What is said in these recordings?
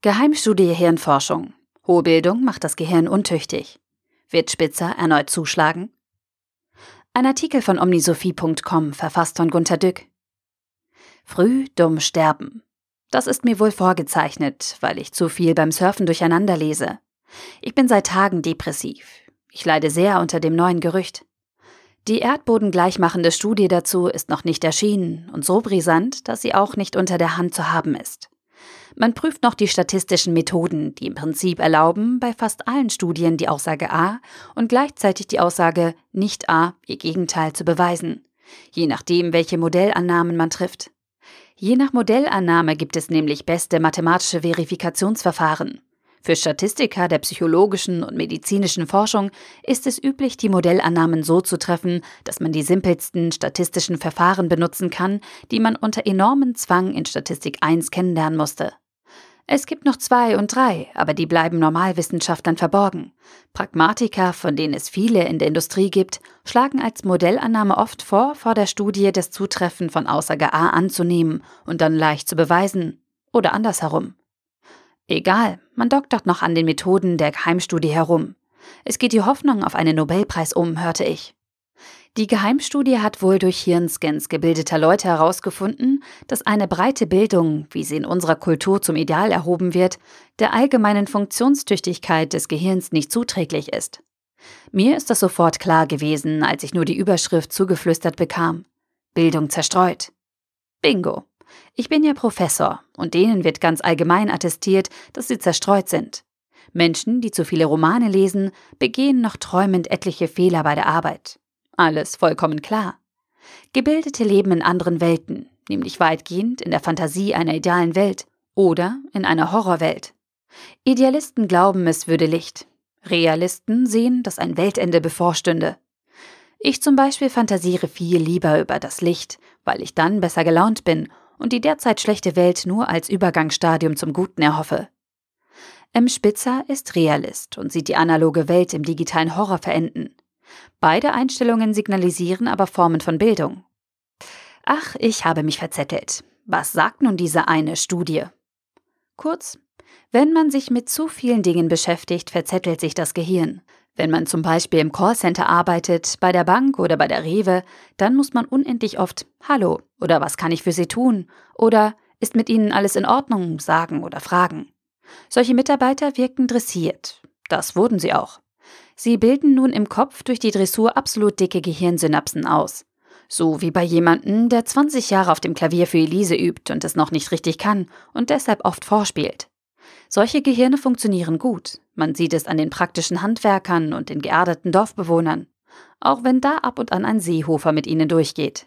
Geheimstudie Hirnforschung. Hohe Bildung macht das Gehirn untüchtig. Wird Spitzer erneut zuschlagen? Ein Artikel von omnisophie.com, verfasst von Gunter Dück. Früh dumm sterben. Das ist mir wohl vorgezeichnet, weil ich zu viel beim Surfen durcheinander lese. Ich bin seit Tagen depressiv. Ich leide sehr unter dem neuen Gerücht. Die erdbodengleichmachende Studie dazu ist noch nicht erschienen und so brisant, dass sie auch nicht unter der Hand zu haben ist. Man prüft noch die statistischen Methoden, die im Prinzip erlauben, bei fast allen Studien die Aussage A und gleichzeitig die Aussage nicht A, ihr Gegenteil zu beweisen, je nachdem, welche Modellannahmen man trifft. Je nach Modellannahme gibt es nämlich beste mathematische Verifikationsverfahren. Für Statistiker der psychologischen und medizinischen Forschung ist es üblich, die Modellannahmen so zu treffen, dass man die simpelsten statistischen Verfahren benutzen kann, die man unter enormen Zwang in Statistik 1 kennenlernen musste. Es gibt noch zwei und drei, aber die bleiben Normalwissenschaftlern verborgen. Pragmatiker, von denen es viele in der Industrie gibt, schlagen als Modellannahme oft vor, vor der Studie das Zutreffen von Aussage A anzunehmen und dann leicht zu beweisen. Oder andersherum. Egal, man doktert noch an den Methoden der Geheimstudie herum. Es geht die Hoffnung auf einen Nobelpreis um, hörte ich. Die Geheimstudie hat wohl durch Hirnscans gebildeter Leute herausgefunden, dass eine breite Bildung, wie sie in unserer Kultur zum Ideal erhoben wird, der allgemeinen Funktionstüchtigkeit des Gehirns nicht zuträglich ist. Mir ist das sofort klar gewesen, als ich nur die Überschrift zugeflüstert bekam. Bildung zerstreut. Bingo. Ich bin ja Professor, und denen wird ganz allgemein attestiert, dass sie zerstreut sind. Menschen, die zu viele Romane lesen, begehen noch träumend etliche Fehler bei der Arbeit. Alles vollkommen klar. Gebildete leben in anderen Welten, nämlich weitgehend in der Fantasie einer idealen Welt oder in einer Horrorwelt. Idealisten glauben, es würde Licht. Realisten sehen, dass ein Weltende bevorstünde. Ich zum Beispiel fantasiere viel lieber über das Licht, weil ich dann besser gelaunt bin und die derzeit schlechte Welt nur als Übergangsstadium zum Guten erhoffe. M. Spitzer ist Realist und sieht die analoge Welt im digitalen Horror verenden. Beide Einstellungen signalisieren aber Formen von Bildung. Ach, ich habe mich verzettelt. Was sagt nun diese eine Studie? Kurz, wenn man sich mit zu vielen Dingen beschäftigt, verzettelt sich das Gehirn. Wenn man zum Beispiel im Callcenter arbeitet, bei der Bank oder bei der Rewe, dann muss man unendlich oft Hallo oder was kann ich für Sie tun oder ist mit Ihnen alles in Ordnung sagen oder fragen. Solche Mitarbeiter wirken dressiert. Das wurden sie auch. Sie bilden nun im Kopf durch die Dressur absolut dicke Gehirnsynapsen aus. So wie bei jemandem, der 20 Jahre auf dem Klavier für Elise übt und es noch nicht richtig kann und deshalb oft vorspielt. Solche Gehirne funktionieren gut. Man sieht es an den praktischen Handwerkern und den geerdeten Dorfbewohnern. Auch wenn da ab und an ein Seehofer mit ihnen durchgeht.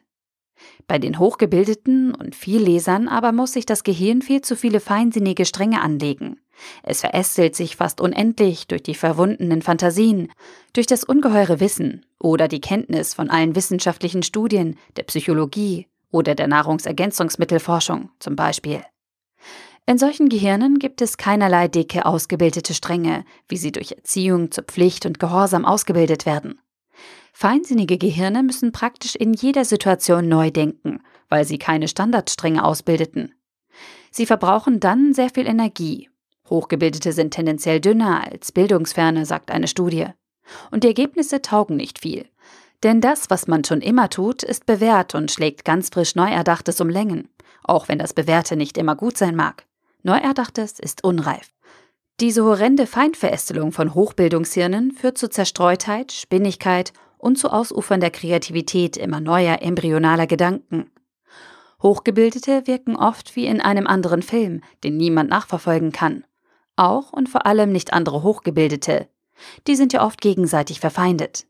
Bei den Hochgebildeten und Viellesern aber muss sich das Gehirn viel zu viele feinsinnige Stränge anlegen. Es verästelt sich fast unendlich durch die verwundenen Fantasien, durch das ungeheure Wissen oder die Kenntnis von allen wissenschaftlichen Studien, der Psychologie oder der Nahrungsergänzungsmittelforschung zum Beispiel. In solchen Gehirnen gibt es keinerlei dicke ausgebildete Stränge, wie sie durch Erziehung zur Pflicht und Gehorsam ausgebildet werden. Feinsinnige Gehirne müssen praktisch in jeder Situation neu denken, weil sie keine Standardstränge ausbildeten. Sie verbrauchen dann sehr viel Energie Hochgebildete sind tendenziell dünner als Bildungsferne, sagt eine Studie. Und die Ergebnisse taugen nicht viel. Denn das, was man schon immer tut, ist bewährt und schlägt ganz frisch Neuerdachtes um Längen, auch wenn das Bewährte nicht immer gut sein mag. Neuerdachtes ist unreif. Diese horrende Feindverästelung von Hochbildungshirnen führt zu Zerstreutheit, Spinnigkeit und zu ausufernder Kreativität immer neuer embryonaler Gedanken. Hochgebildete wirken oft wie in einem anderen Film, den niemand nachverfolgen kann auch und vor allem nicht andere Hochgebildete. Die sind ja oft gegenseitig verfeindet.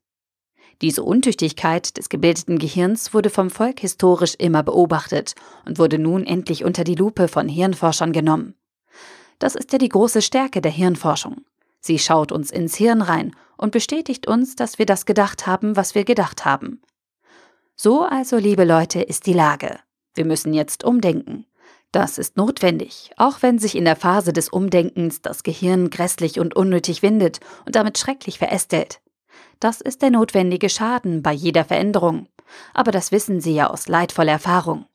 Diese Untüchtigkeit des gebildeten Gehirns wurde vom Volk historisch immer beobachtet und wurde nun endlich unter die Lupe von Hirnforschern genommen. Das ist ja die große Stärke der Hirnforschung. Sie schaut uns ins Hirn rein und bestätigt uns, dass wir das gedacht haben, was wir gedacht haben. So also, liebe Leute, ist die Lage. Wir müssen jetzt umdenken. Das ist notwendig, auch wenn sich in der Phase des Umdenkens das Gehirn grässlich und unnötig windet und damit schrecklich verästelt. Das ist der notwendige Schaden bei jeder Veränderung, aber das wissen Sie ja aus leidvoller Erfahrung.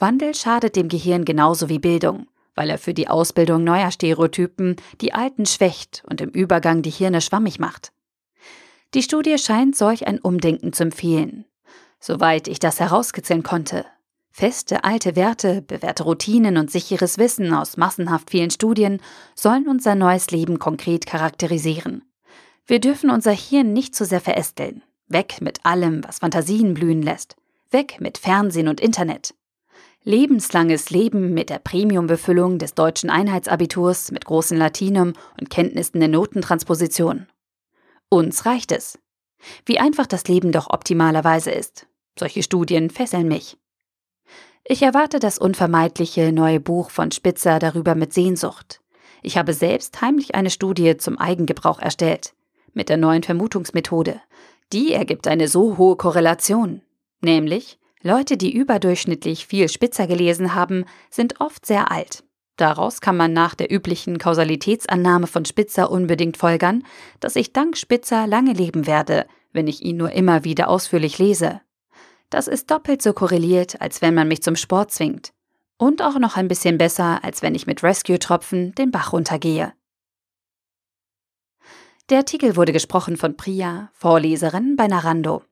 Wandel schadet dem Gehirn genauso wie Bildung, weil er für die Ausbildung neuer Stereotypen die alten schwächt und im Übergang die Hirne schwammig macht. Die Studie scheint solch ein Umdenken zu empfehlen. Soweit ich das herauskitzeln konnte. Feste alte Werte, bewährte Routinen und sicheres Wissen aus massenhaft vielen Studien sollen unser neues Leben konkret charakterisieren. Wir dürfen unser Hirn nicht zu sehr verästeln. Weg mit allem, was Fantasien blühen lässt. Weg mit Fernsehen und Internet. Lebenslanges Leben mit der Premiumbefüllung des deutschen Einheitsabiturs mit großen Latinum und Kenntnissen in Notentransposition. Uns reicht es. Wie einfach das Leben doch optimalerweise ist. Solche Studien fesseln mich. Ich erwarte das unvermeidliche neue Buch von Spitzer darüber mit Sehnsucht. Ich habe selbst heimlich eine Studie zum Eigengebrauch erstellt. Mit der neuen Vermutungsmethode. Die ergibt eine so hohe Korrelation. Nämlich, Leute, die überdurchschnittlich viel Spitzer gelesen haben, sind oft sehr alt. Daraus kann man nach der üblichen Kausalitätsannahme von Spitzer unbedingt folgern, dass ich dank Spitzer lange leben werde, wenn ich ihn nur immer wieder ausführlich lese. Das ist doppelt so korreliert, als wenn man mich zum Sport zwingt. Und auch noch ein bisschen besser, als wenn ich mit Rescue-Tropfen den Bach runtergehe. Der Artikel wurde gesprochen von Priya, Vorleserin bei Narando.